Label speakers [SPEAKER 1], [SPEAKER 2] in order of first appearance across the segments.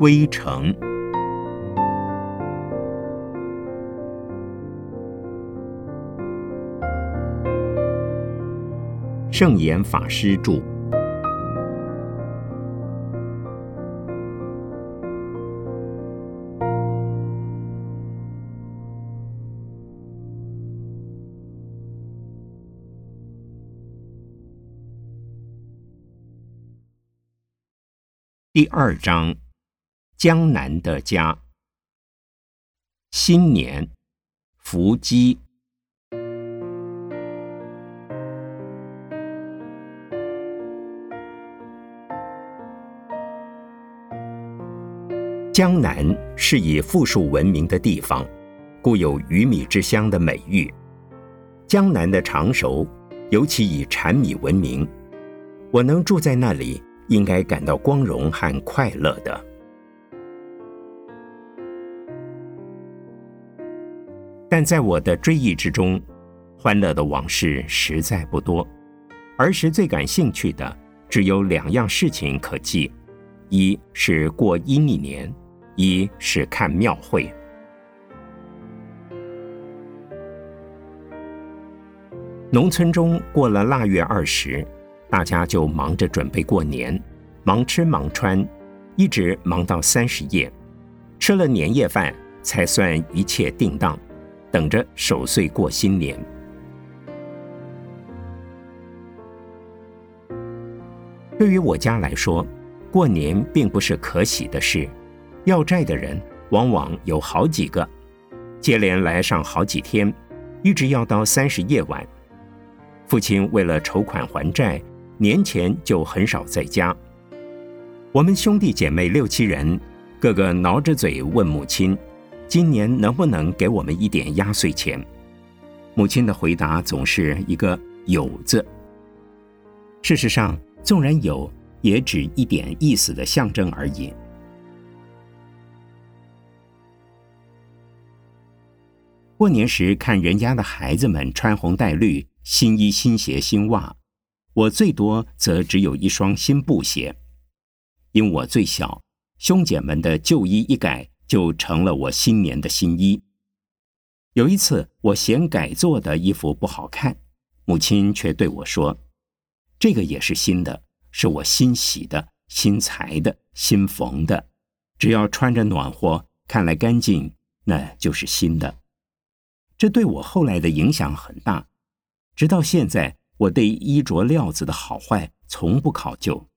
[SPEAKER 1] 归程。圣严法师著。第二章，江南的家。新年，伏击。江南是以富庶闻名的地方，故有“鱼米之乡”的美誉。江南的常熟，尤其以产米闻名。我能住在那里。应该感到光荣和快乐的，但在我的追忆之中，欢乐的往事实在不多。儿时最感兴趣的只有两样事情可记：一是过阴历年，一是看庙会。农村中过了腊月二十。大家就忙着准备过年，忙吃忙穿，一直忙到三十夜，吃了年夜饭才算一切定当，等着守岁过新年。对于我家来说，过年并不是可喜的事，要债的人往往有好几个，接连来上好几天，一直要到三十夜晚。父亲为了筹款还债。年前就很少在家。我们兄弟姐妹六七人，个个挠着嘴问母亲：“今年能不能给我们一点压岁钱？”母亲的回答总是一个“有”字。事实上，纵然有，也只一点意思的象征而已。过年时看人家的孩子们穿红戴绿，新衣新鞋新袜。我最多则只有一双新布鞋，因我最小，兄姐们的旧衣一改就成了我新年的新衣。有一次，我嫌改做的衣服不好看，母亲却对我说：“这个也是新的，是我新洗的、新裁的、新缝的，只要穿着暖和，看来干净，那就是新的。”这对我后来的影响很大，直到现在。我对衣着料子的好坏从不考究。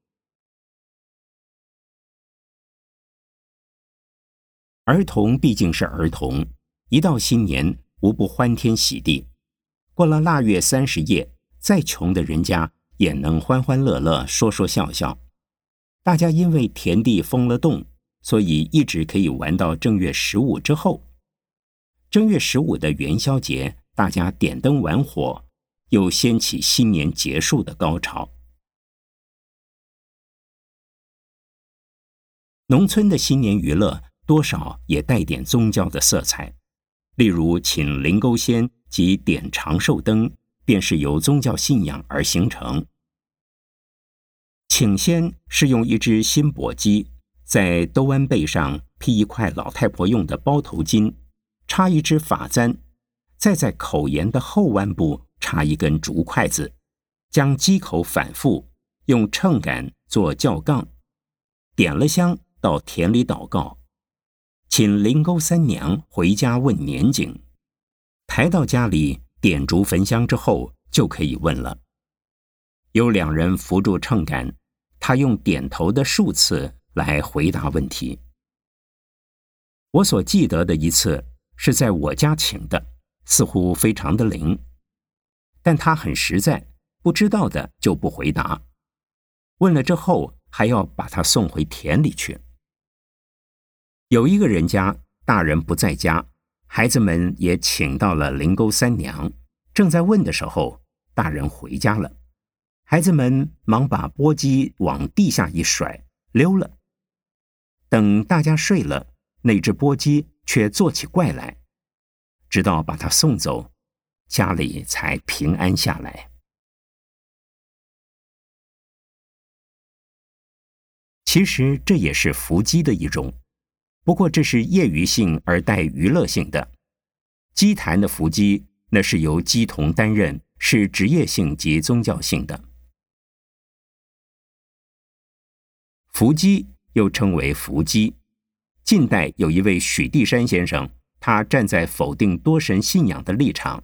[SPEAKER 1] 儿童毕竟是儿童，一到新年无不欢天喜地。过了腊月三十夜，再穷的人家也能欢欢乐乐、说说笑笑。大家因为田地封了洞，所以一直可以玩到正月十五之后。正月十五的元宵节，大家点灯玩火。又掀起新年结束的高潮。农村的新年娱乐多少也带点宗教的色彩，例如请灵沟仙及点长寿灯，便是由宗教信仰而形成。请仙是用一只新簸箕，在兜弯背上披一块老太婆用的包头巾，插一支发簪，再在口沿的后弯部。插一根竹筷子，将箕口反复用秤杆做轿杠，点了香到田里祷告，请灵沟三娘回家问年景。抬到家里点烛焚香之后，就可以问了。有两人扶住秤杆，他用点头的数次来回答问题。我所记得的一次是在我家请的，似乎非常的灵。但他很实在，不知道的就不回答。问了之后，还要把他送回田里去。有一个人家，大人不在家，孩子们也请到了灵沟三娘。正在问的时候，大人回家了，孩子们忙把簸箕往地下一甩，溜了。等大家睡了，那只簸箕却做起怪来，直到把他送走。家里才平安下来。其实这也是伏击的一种，不过这是业余性而带娱乐性的。祭坛的伏击，那是由姬童担任，是职业性及宗教性的。伏击又称为伏击。近代有一位许地山先生，他站在否定多神信仰的立场，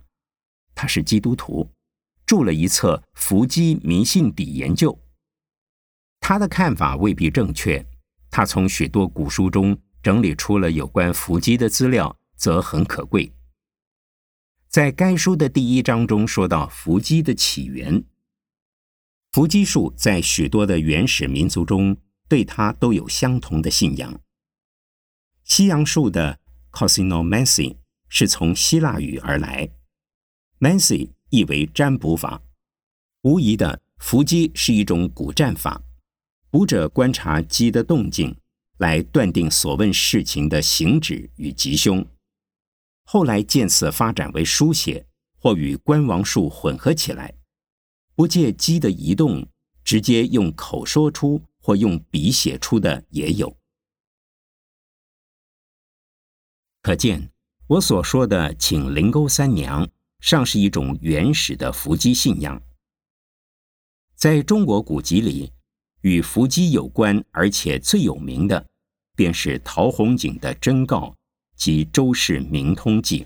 [SPEAKER 1] 他是基督徒，著了一册《伏击迷信底研究》。他的看法未必正确，他从许多古书中整理出了有关伏击的资料，则很可贵。在该书的第一章中说到伏击的起源，伏击术在许多的原始民族中对它都有相同的信仰。西洋术的 cosinomancy 是从希腊语而来，mancy 意为占卜法，无疑的伏击是一种古战法。卜者观察鸡的动静，来断定所问事情的行止与吉凶。后来渐次发展为书写，或与观王术混合起来，不借鸡的移动，直接用口说出或用笔写出的也有。可见我所说的请灵沟三娘，尚是一种原始的伏击信仰，在中国古籍里。与伏击有关，而且最有名的，便是陶弘景的《真告》及《周氏明通记》。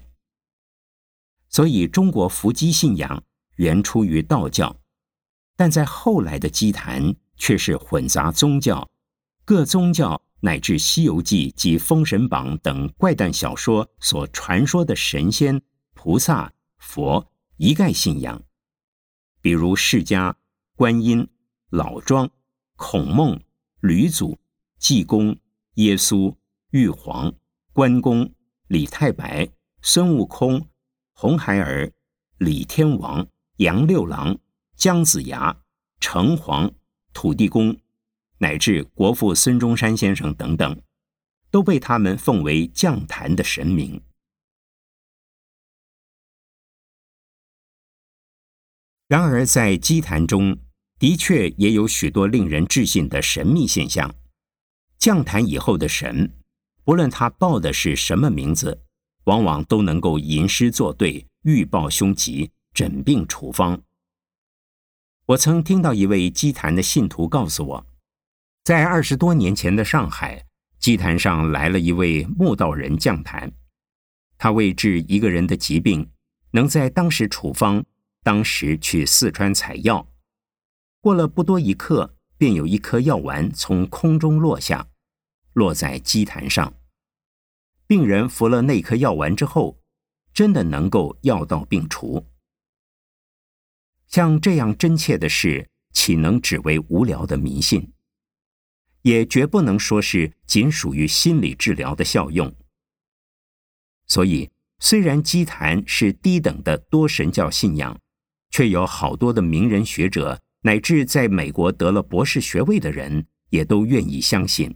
[SPEAKER 1] 所以，中国伏击信仰原出于道教，但在后来的祭坛却是混杂宗教、各宗教乃至《西游记》及《封神榜》等怪诞小说所传说的神仙、菩萨、佛一概信仰，比如释迦、观音、老庄。孔孟、吕祖、济公、耶稣、玉皇、关公、李太白、孙悟空、红孩儿、李天王、杨六郎、姜子牙、城隍、土地公，乃至国父孙中山先生等等，都被他们奉为降坛的神明。然而，在祭坛中。的确也有许多令人置信的神秘现象。降坛以后的神，不论他报的是什么名字，往往都能够吟诗作对、预报凶吉、诊病处方。我曾听到一位祭坛的信徒告诉我，在二十多年前的上海，祭坛上来了一位木道人降坛，他为治一个人的疾病，能在当时处方，当时去四川采药。过了不多一刻，便有一颗药丸从空中落下，落在祭坛上。病人服了那颗药丸之后，真的能够药到病除。像这样真切的事，岂能只为无聊的迷信？也绝不能说是仅属于心理治疗的效用。所以，虽然祭坛是低等的多神教信仰，却有好多的名人学者。乃至在美国得了博士学位的人，也都愿意相信。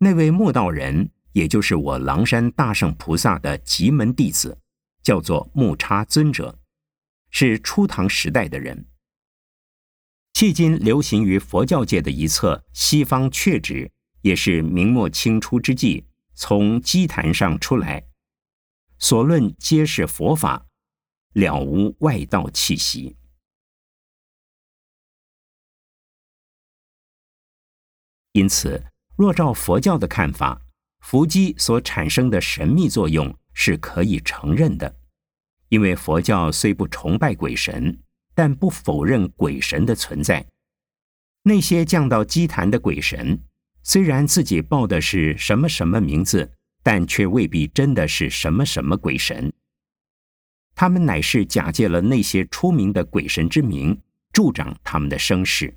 [SPEAKER 1] 那位木道人，也就是我狼山大圣菩萨的极门弟子，叫做木叉尊者，是初唐时代的人。迄今流行于佛教界的一册《西方阙旨》，也是明末清初之际从基坛上出来，所论皆是佛法，了无外道气息。因此，若照佛教的看法，伏击所产生的神秘作用是可以承认的，因为佛教虽不崇拜鬼神，但不否认鬼神的存在。那些降到祭坛的鬼神，虽然自己报的是什么什么名字，但却未必真的是什么什么鬼神。他们乃是假借了那些出名的鬼神之名，助长他们的声势。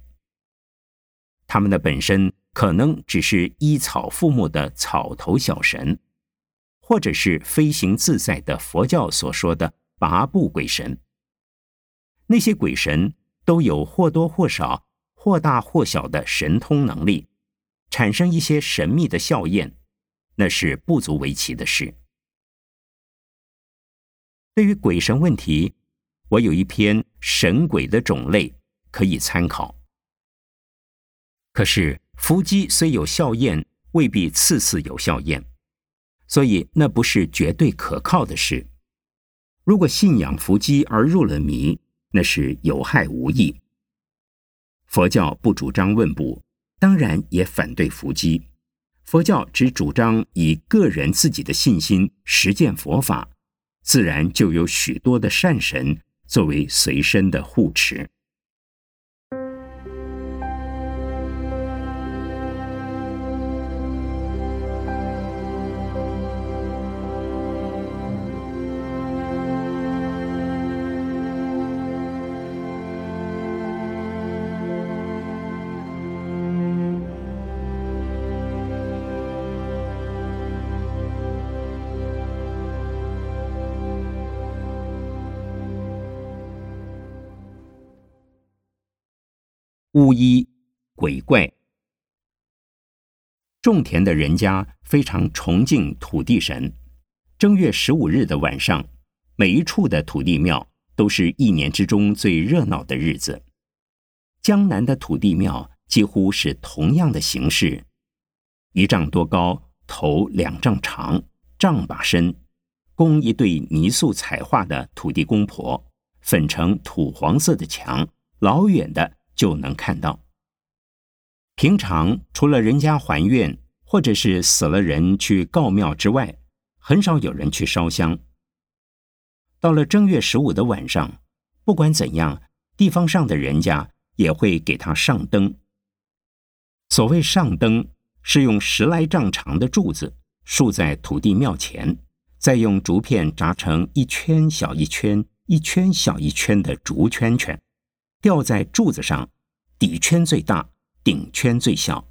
[SPEAKER 1] 他们的本身。可能只是依草附木的草头小神，或者是飞行自在的佛教所说的八步鬼神。那些鬼神都有或多或少、或大或小的神通能力，产生一些神秘的效验，那是不足为奇的事。对于鬼神问题，我有一篇神鬼的种类可以参考。可是伏击虽有效验，未必次次有效验，所以那不是绝对可靠的事。如果信仰伏击而入了迷，那是有害无益。佛教不主张问卜，当然也反对伏击。佛教只主张以个人自己的信心实践佛法，自然就有许多的善神作为随身的护持。巫医、鬼怪，种田的人家非常崇敬土地神。正月十五日的晚上，每一处的土地庙都是一年之中最热闹的日子。江南的土地庙几乎是同样的形式：一丈多高，头两丈长，丈把深，供一对泥塑彩画的土地公婆，粉成土黄色的墙，老远的。就能看到。平常除了人家还愿，或者是死了人去告庙之外，很少有人去烧香。到了正月十五的晚上，不管怎样，地方上的人家也会给他上灯。所谓上灯，是用十来丈长的柱子竖在土地庙前，再用竹片扎成一圈小一圈、一圈小一圈的竹圈圈。吊在柱子上，底圈最大，顶圈最小。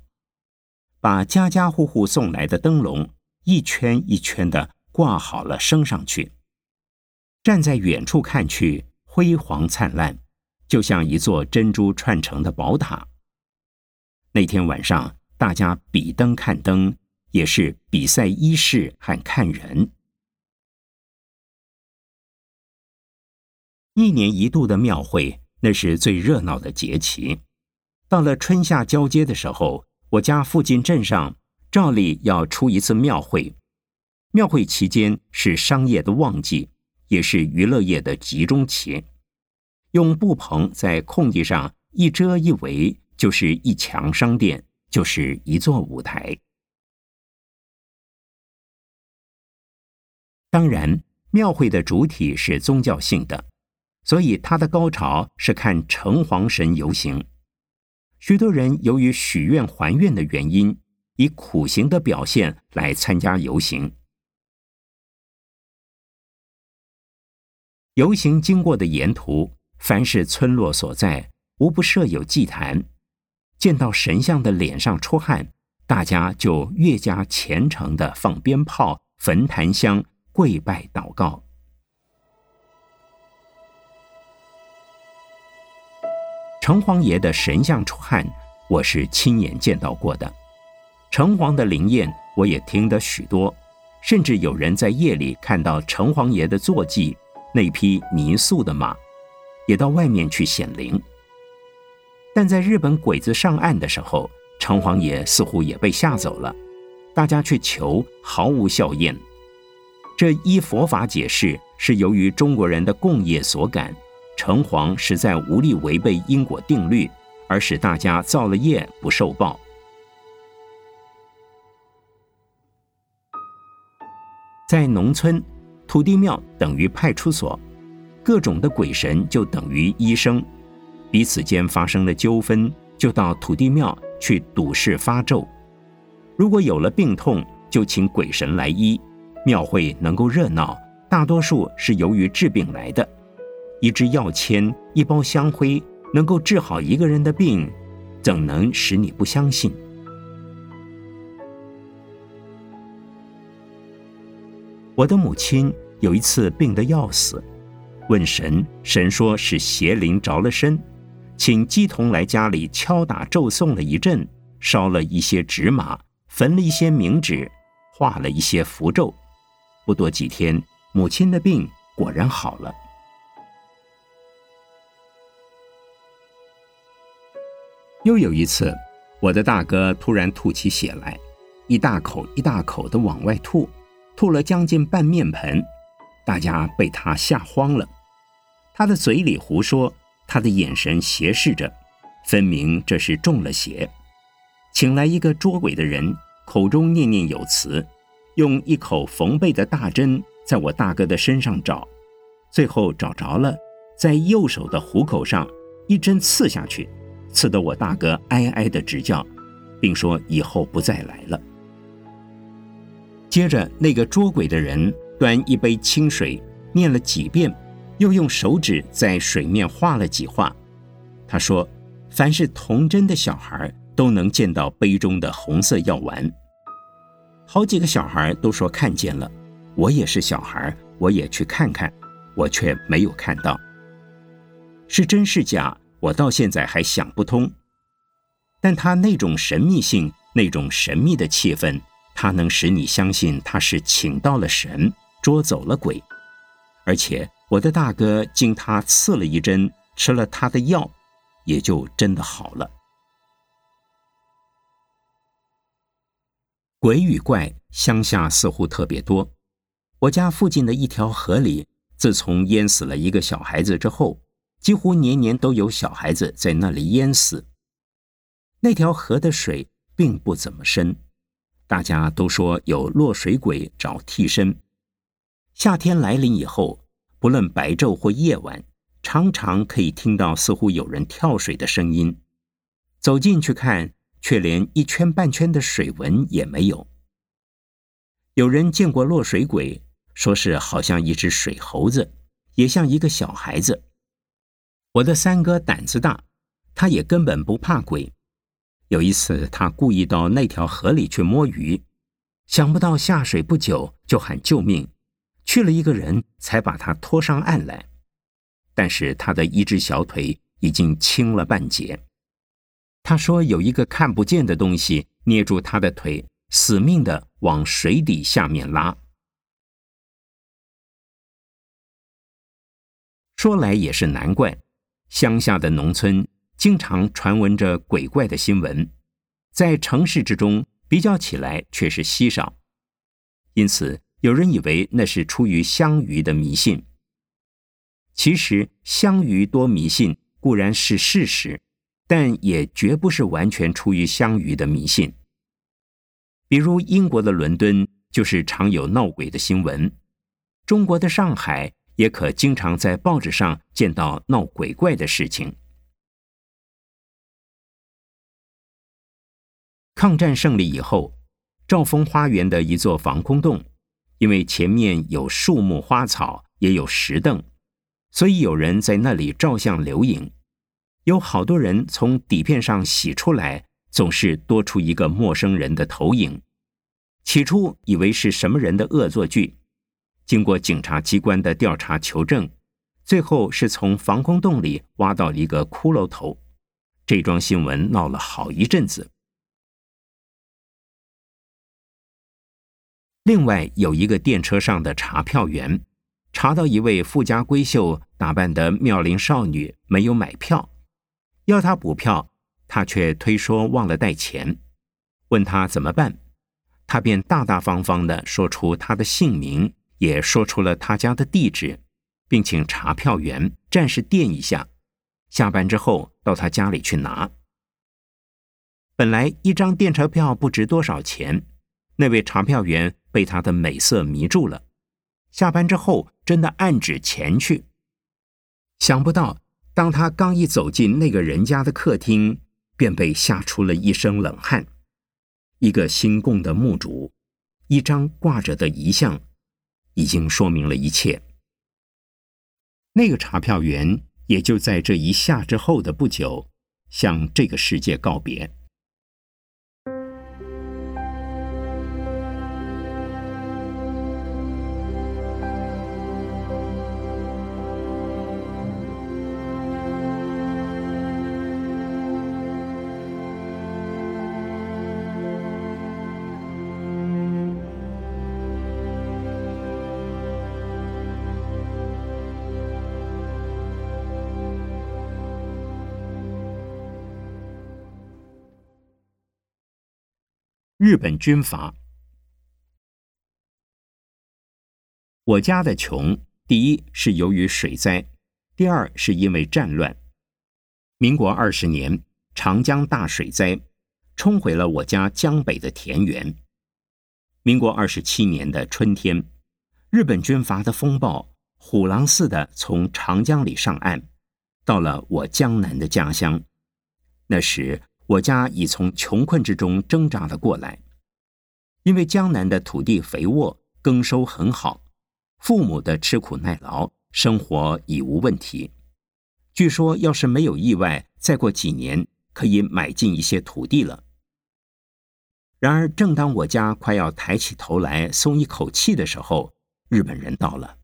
[SPEAKER 1] 把家家户户送来的灯笼一圈一圈的挂好了，升上去。站在远处看去，辉煌灿烂，就像一座珍珠串成的宝塔。那天晚上，大家比灯看灯，也是比赛衣饰和看人。一年一度的庙会。那是最热闹的节气。到了春夏交接的时候，我家附近镇上照例要出一次庙会。庙会期间是商业的旺季，也是娱乐业的集中期。用布棚在空地上一遮一围，就是一墙商店，就是一座舞台。当然，庙会的主体是宗教性的。所以，它的高潮是看城隍神游行。许多人由于许愿还愿的原因，以苦行的表现来参加游行。游行经过的沿途，凡是村落所在，无不设有祭坛。见到神像的脸上出汗，大家就越加虔诚的放鞭炮、焚檀香、跪拜祷告。城隍爷的神像出汗，我是亲眼见到过的。城隍的灵验，我也听得许多，甚至有人在夜里看到城隍爷的坐骑那匹泥塑的马，也到外面去显灵。但在日本鬼子上岸的时候，城隍爷似乎也被吓走了，大家去求毫无效验。这依佛法解释，是由于中国人的共业所感。城隍实在无力违背因果定律，而使大家造了业不受报。在农村，土地庙等于派出所，各种的鬼神就等于医生，彼此间发生了纠纷，就到土地庙去赌事发咒。如果有了病痛，就请鬼神来医，庙会能够热闹，大多数是由于治病来的。一支药签，一包香灰，能够治好一个人的病，怎能使你不相信？我的母亲有一次病得要死，问神，神说是邪灵着了身，请鸡童来家里敲打咒诵了一阵，烧了一些纸马，焚了一些冥纸，画了一些符咒，不多几天，母亲的病果然好了。又有一次，我的大哥突然吐起血来，一大口一大口的往外吐，吐了将近半面盆，大家被他吓慌了。他的嘴里胡说，他的眼神斜视着，分明这是中了邪。请来一个捉鬼的人，口中念念有词，用一口缝背的大针在我大哥的身上找，最后找着了，在右手的虎口上一针刺下去。刺得我大哥哀哀的直叫，并说以后不再来了。接着，那个捉鬼的人端一杯清水，念了几遍，又用手指在水面画了几画。他说：“凡是童真的小孩，都能见到杯中的红色药丸。”好几个小孩都说看见了。我也是小孩，我也去看看，我却没有看到。是真是假？我到现在还想不通，但他那种神秘性，那种神秘的气氛，它能使你相信他是请到了神，捉走了鬼，而且我的大哥经他刺了一针，吃了他的药，也就真的好了。鬼与怪，乡下似乎特别多。我家附近的一条河里，自从淹死了一个小孩子之后。几乎年年都有小孩子在那里淹死。那条河的水并不怎么深，大家都说有落水鬼找替身。夏天来临以后，不论白昼或夜晚，常常可以听到似乎有人跳水的声音。走进去看，却连一圈半圈的水纹也没有。有人见过落水鬼，说是好像一只水猴子，也像一个小孩子。我的三哥胆子大，他也根本不怕鬼。有一次，他故意到那条河里去摸鱼，想不到下水不久就喊救命，去了一个人才把他拖上岸来。但是他的一只小腿已经青了半截。他说有一个看不见的东西捏住他的腿，死命的往水底下面拉。说来也是难怪。乡下的农村经常传闻着鬼怪的新闻，在城市之中比较起来却是稀少，因此有人以为那是出于乡愚的迷信。其实乡愚多迷信固然是事实，但也绝不是完全出于乡愚的迷信。比如英国的伦敦就是常有闹鬼的新闻，中国的上海。也可经常在报纸上见到闹鬼怪的事情。抗战胜利以后，兆丰花园的一座防空洞，因为前面有树木花草，也有石凳，所以有人在那里照相留影。有好多人从底片上洗出来，总是多出一个陌生人的投影。起初以为是什么人的恶作剧。经过警察机关的调查求证，最后是从防空洞里挖到了一个骷髅头。这桩新闻闹了好一阵子。另外有一个电车上的查票员，查到一位富家闺秀打扮的妙龄少女没有买票，要她补票，她却推说忘了带钱，问他怎么办，他便大大方方的说出她的姓名。也说出了他家的地址，并请查票员暂时垫一下，下班之后到他家里去拿。本来一张电车票不值多少钱，那位查票员被他的美色迷住了，下班之后真的暗指前去。想不到，当他刚一走进那个人家的客厅，便被吓出了一身冷汗。一个新供的墓主，一张挂着的遗像。已经说明了一切。那个查票员也就在这一下之后的不久，向这个世界告别。日本军阀。我家的穷，第一是由于水灾，第二是因为战乱。民国二十年，长江大水灾，冲毁了我家江北的田园。民国二十七年的春天，日本军阀的风暴虎狼似的从长江里上岸，到了我江南的家乡。那时我家已从穷困之中挣扎了过来，因为江南的土地肥沃，耕收很好。父母的吃苦耐劳，生活已无问题。据说，要是没有意外，再过几年可以买进一些土地了。然而，正当我家快要抬起头来松一口气的时候，日本人到了。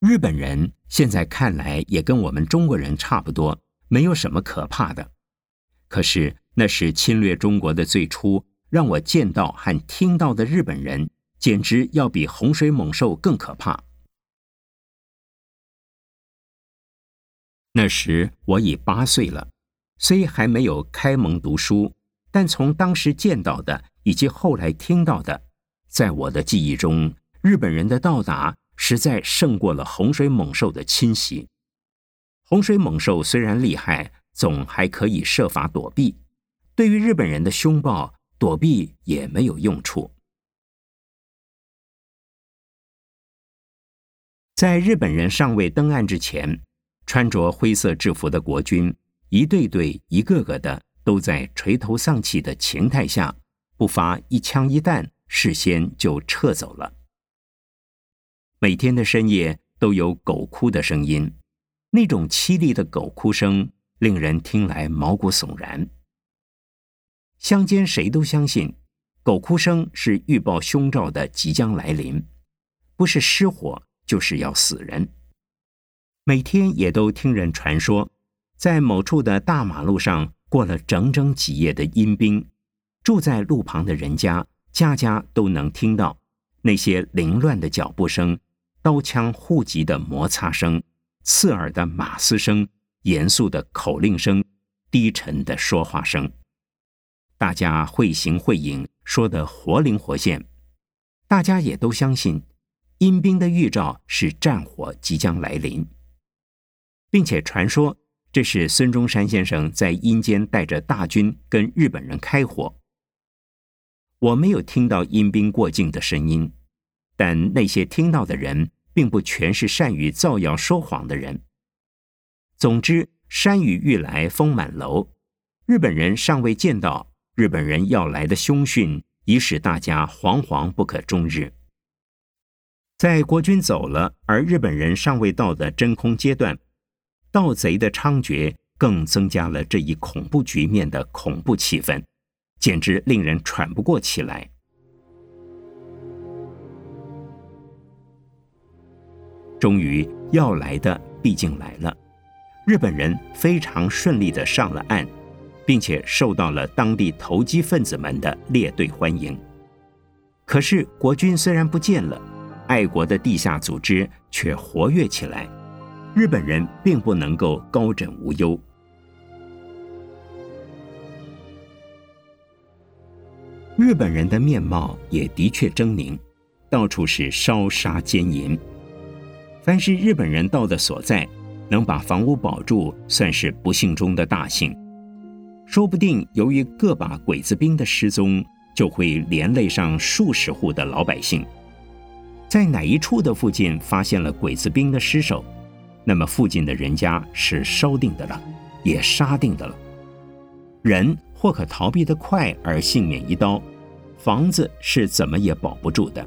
[SPEAKER 1] 日本人现在看来也跟我们中国人差不多，没有什么可怕的。可是，那是侵略中国的最初。让我见到和听到的日本人，简直要比洪水猛兽更可怕。那时我已八岁了，虽还没有开蒙读书，但从当时见到的以及后来听到的，在我的记忆中，日本人的到达实在胜过了洪水猛兽的侵袭。洪水猛兽虽然厉害，总还可以设法躲避；对于日本人的凶暴，躲避也没有用处。在日本人尚未登岸之前，穿着灰色制服的国军一队队、一个个的，都在垂头丧气的情态下，不发一枪一弹，事先就撤走了。每天的深夜都有狗哭的声音，那种凄厉的狗哭声令人听来毛骨悚然。乡间谁都相信，狗哭声是预报凶兆的即将来临，不是失火就是要死人。每天也都听人传说，在某处的大马路上过了整整几夜的阴兵，住在路旁的人家，家家都能听到那些凌乱的脚步声、刀枪互击的摩擦声、刺耳的马嘶声、严肃的口令声、低沉的说话声。大家会形会影，说得活灵活现。大家也都相信，阴兵的预兆是战火即将来临，并且传说这是孙中山先生在阴间带着大军跟日本人开火。我没有听到阴兵过境的声音，但那些听到的人，并不全是善于造谣说谎的人。总之，山雨欲来风满楼，日本人尚未见到。日本人要来的凶讯已使大家惶惶不可终日。在国军走了，而日本人尚未到的真空阶段，盗贼的猖獗更增加了这一恐怖局面的恐怖气氛，简直令人喘不过气来。终于要来的毕竟来了，日本人非常顺利的上了岸。并且受到了当地投机分子们的列队欢迎。可是国军虽然不见了，爱国的地下组织却活跃起来。日本人并不能够高枕无忧。日本人的面貌也的确狰狞，到处是烧杀奸淫。凡是日本人到的所在，能把房屋保住，算是不幸中的大幸。说不定由于个把鬼子兵的失踪，就会连累上数十户的老百姓。在哪一处的附近发现了鬼子兵的尸首，那么附近的人家是烧定的了，也杀定的了。人或可逃避得快而幸免一刀，房子是怎么也保不住的。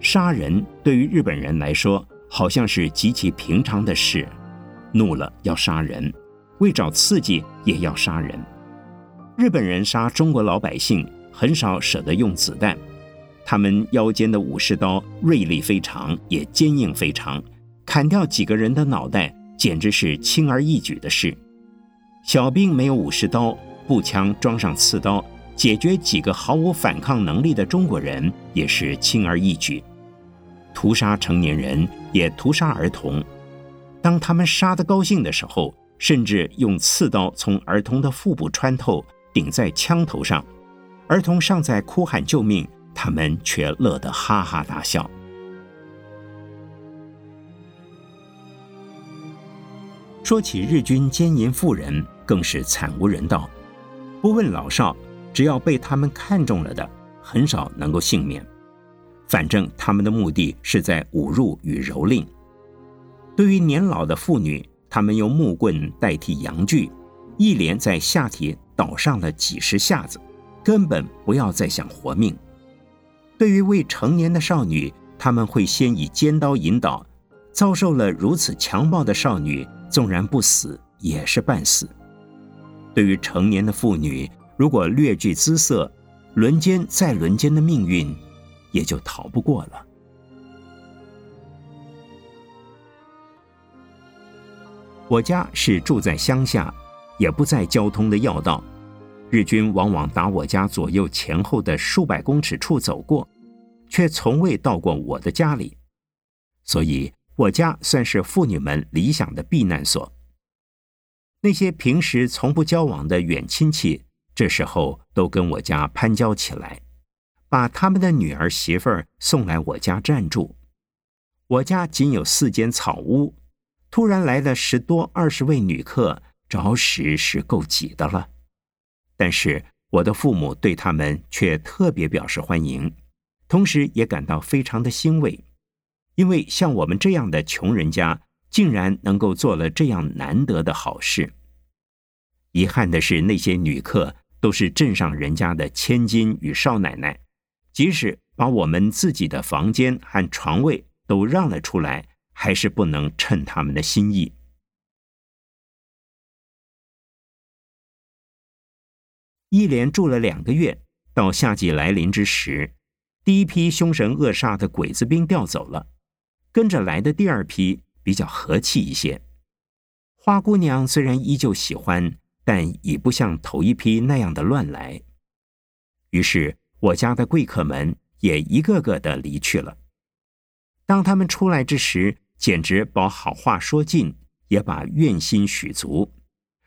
[SPEAKER 1] 杀人对于日本人来说，好像是极其平常的事，怒了要杀人，为找刺激也要杀人。日本人杀中国老百姓很少舍得用子弹，他们腰间的武士刀锐利非常，也坚硬非常，砍掉几个人的脑袋简直是轻而易举的事。小兵没有武士刀，步枪装上刺刀，解决几个毫无反抗能力的中国人也是轻而易举。屠杀成年人，也屠杀儿童。当他们杀得高兴的时候，甚至用刺刀从儿童的腹部穿透，顶在枪头上。儿童尚在哭喊救命，他们却乐得哈哈大笑。说起日军奸淫妇人，更是惨无人道，不问老少，只要被他们看中了的，很少能够幸免。反正他们的目的是在侮辱与蹂躏。对于年老的妇女，他们用木棍代替阳具，一连在下体捣上了几十下子，根本不要再想活命。对于未成年的少女，他们会先以尖刀引导。遭受了如此强暴的少女。纵然不死，也是半死。对于成年的妇女，如果略具姿色，轮奸再轮奸的命运，也就逃不过了。我家是住在乡下，也不在交通的要道，日军往往打我家左右前后的数百公尺处走过，却从未到过我的家里，所以。我家算是妇女们理想的避难所。那些平时从不交往的远亲戚，这时候都跟我家攀交起来，把他们的女儿媳妇儿送来我家暂住。我家仅有四间草屋，突然来了十多二十位女客，着实是够挤的了。但是我的父母对他们却特别表示欢迎，同时也感到非常的欣慰。因为像我们这样的穷人家，竟然能够做了这样难得的好事。遗憾的是，那些女客都是镇上人家的千金与少奶奶，即使把我们自己的房间和床位都让了出来，还是不能称他们的心意。一连住了两个月，到夏季来临之时，第一批凶神恶煞的鬼子兵调走了。跟着来的第二批比较和气一些，花姑娘虽然依旧喜欢，但已不像头一批那样的乱来。于是我家的贵客们也一个个的离去了。当他们出来之时，简直把好话说尽，也把怨心许足，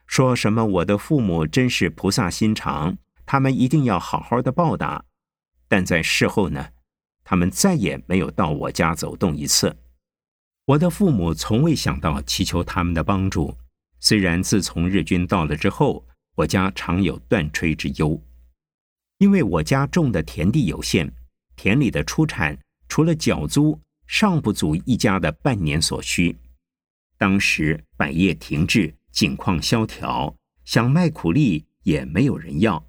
[SPEAKER 1] 说什么我的父母真是菩萨心肠，他们一定要好好的报答。但在事后呢？他们再也没有到我家走动一次。我的父母从未想到祈求他们的帮助。虽然自从日军到了之后，我家常有断炊之忧，因为我家种的田地有限，田里的出产除了缴租，尚不足一家的半年所需。当时百业停滞，景况萧条，想卖苦力也没有人要，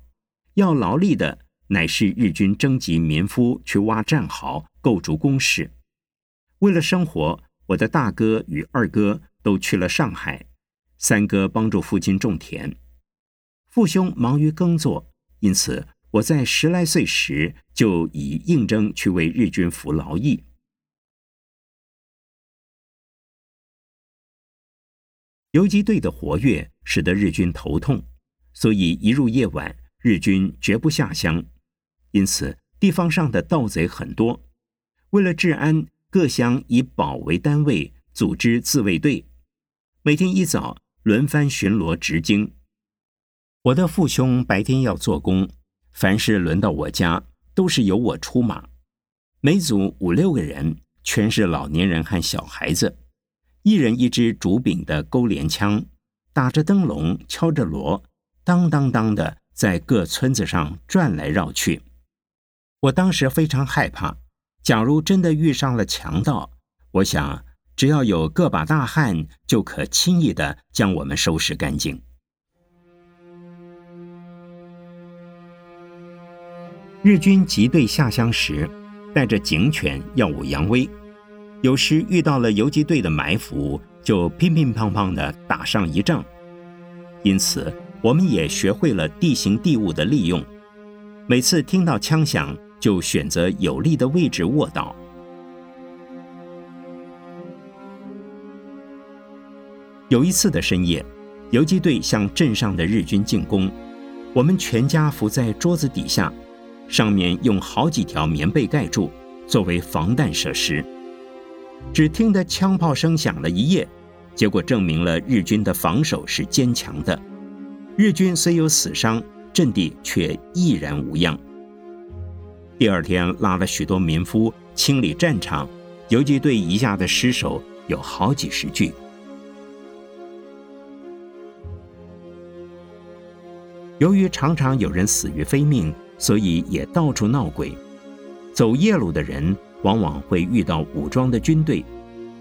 [SPEAKER 1] 要劳力的。乃是日军征集民夫去挖战壕、构筑工事。为了生活，我的大哥与二哥都去了上海，三哥帮助父亲种田，父兄忙于耕作。因此，我在十来岁时就以应征去为日军服劳役。游击队的活跃使得日军头痛，所以一入夜晚，日军绝不下乡。因此，地方上的盗贼很多。为了治安，各乡以保为单位，组织自卫队，每天一早轮番巡逻值经。我的父兄白天要做工，凡是轮到我家，都是由我出马。每组五六个人，全是老年人和小孩子，一人一支竹柄的钩镰枪，打着灯笼，敲着锣，当当当的在各村子上转来绕去。我当时非常害怕，假如真的遇上了强盗，我想只要有个把大汉，就可轻易的将我们收拾干净。日军集队下乡时，带着警犬耀武扬威，有时遇到了游击队的埋伏，就乒乒乓乓的打上一仗。因此，我们也学会了地形地物的利用，每次听到枪响。就选择有利的位置卧倒。有一次的深夜，游击队向镇上的日军进攻，我们全家伏在桌子底下，上面用好几条棉被盖住，作为防弹设施。只听得枪炮声响了一夜，结果证明了日军的防守是坚强的。日军虽有死伤，阵地却依然无恙。第二天拉了许多民夫清理战场，游击队遗下的尸首有好几十具。由于常常有人死于非命，所以也到处闹鬼。走夜路的人往往会遇到武装的军队，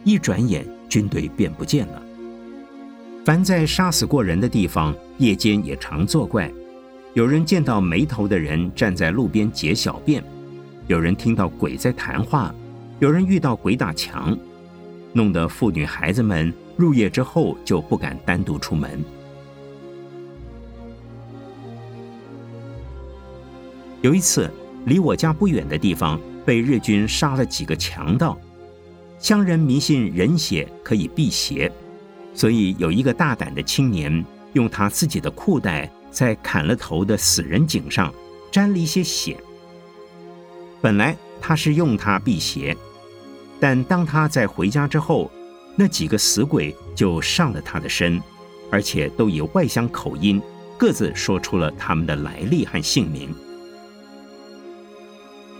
[SPEAKER 1] 一转眼军队便不见了。凡在杀死过人的地方，夜间也常作怪。有人见到没头的人站在路边解小便，有人听到鬼在谈话，有人遇到鬼打墙，弄得妇女孩子们入夜之后就不敢单独出门。有一次，离我家不远的地方被日军杀了几个强盗，乡人迷信人血可以辟邪，所以有一个大胆的青年用他自己的裤带在砍了头的死人颈上沾了一些血。本来他是用它辟邪，但当他在回家之后，那几个死鬼就上了他的身，而且都以外乡口音各自说出了他们的来历和姓名。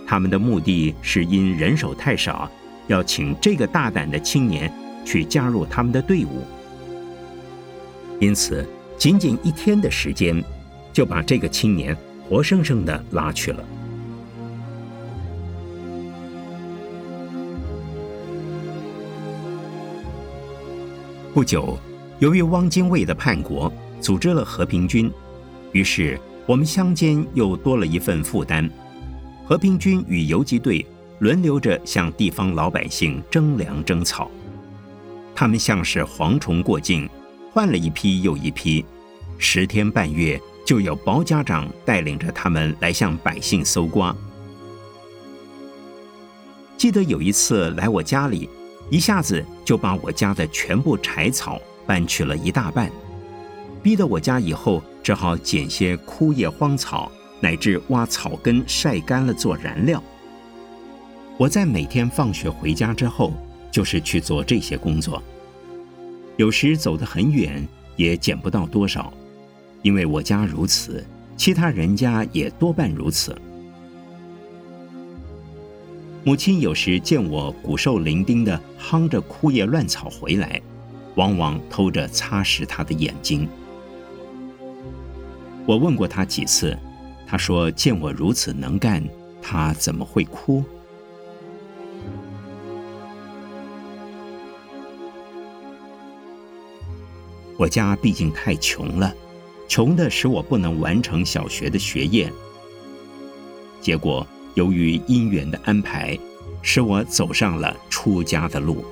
[SPEAKER 1] 他们的目的是因人手太少，要请这个大胆的青年去加入他们的队伍。因此，仅仅一天的时间，就把这个青年活生生的拉去了。不久，由于汪精卫的叛国，组织了和平军，于是我们乡间又多了一份负担。和平军与游击队轮流着向地方老百姓征粮征草，他们像是蝗虫过境，换了一批又一批，十天半月就有包家长带领着他们来向百姓搜刮。记得有一次来我家里，一下子就把我家的全部柴草搬去了一大半，逼得我家以后只好捡些枯叶荒草。乃至挖草根晒干了做燃料。我在每天放学回家之后，就是去做这些工作。有时走得很远，也捡不到多少，因为我家如此，其他人家也多半如此。母亲有时见我骨瘦伶仃的夯着枯叶乱草回来，往往偷着擦拭她的眼睛。我问过他几次。他说：“见我如此能干，他怎么会哭？我家毕竟太穷了，穷的使我不能完成小学的学业。结果由于姻缘的安排，使我走上了出家的路。”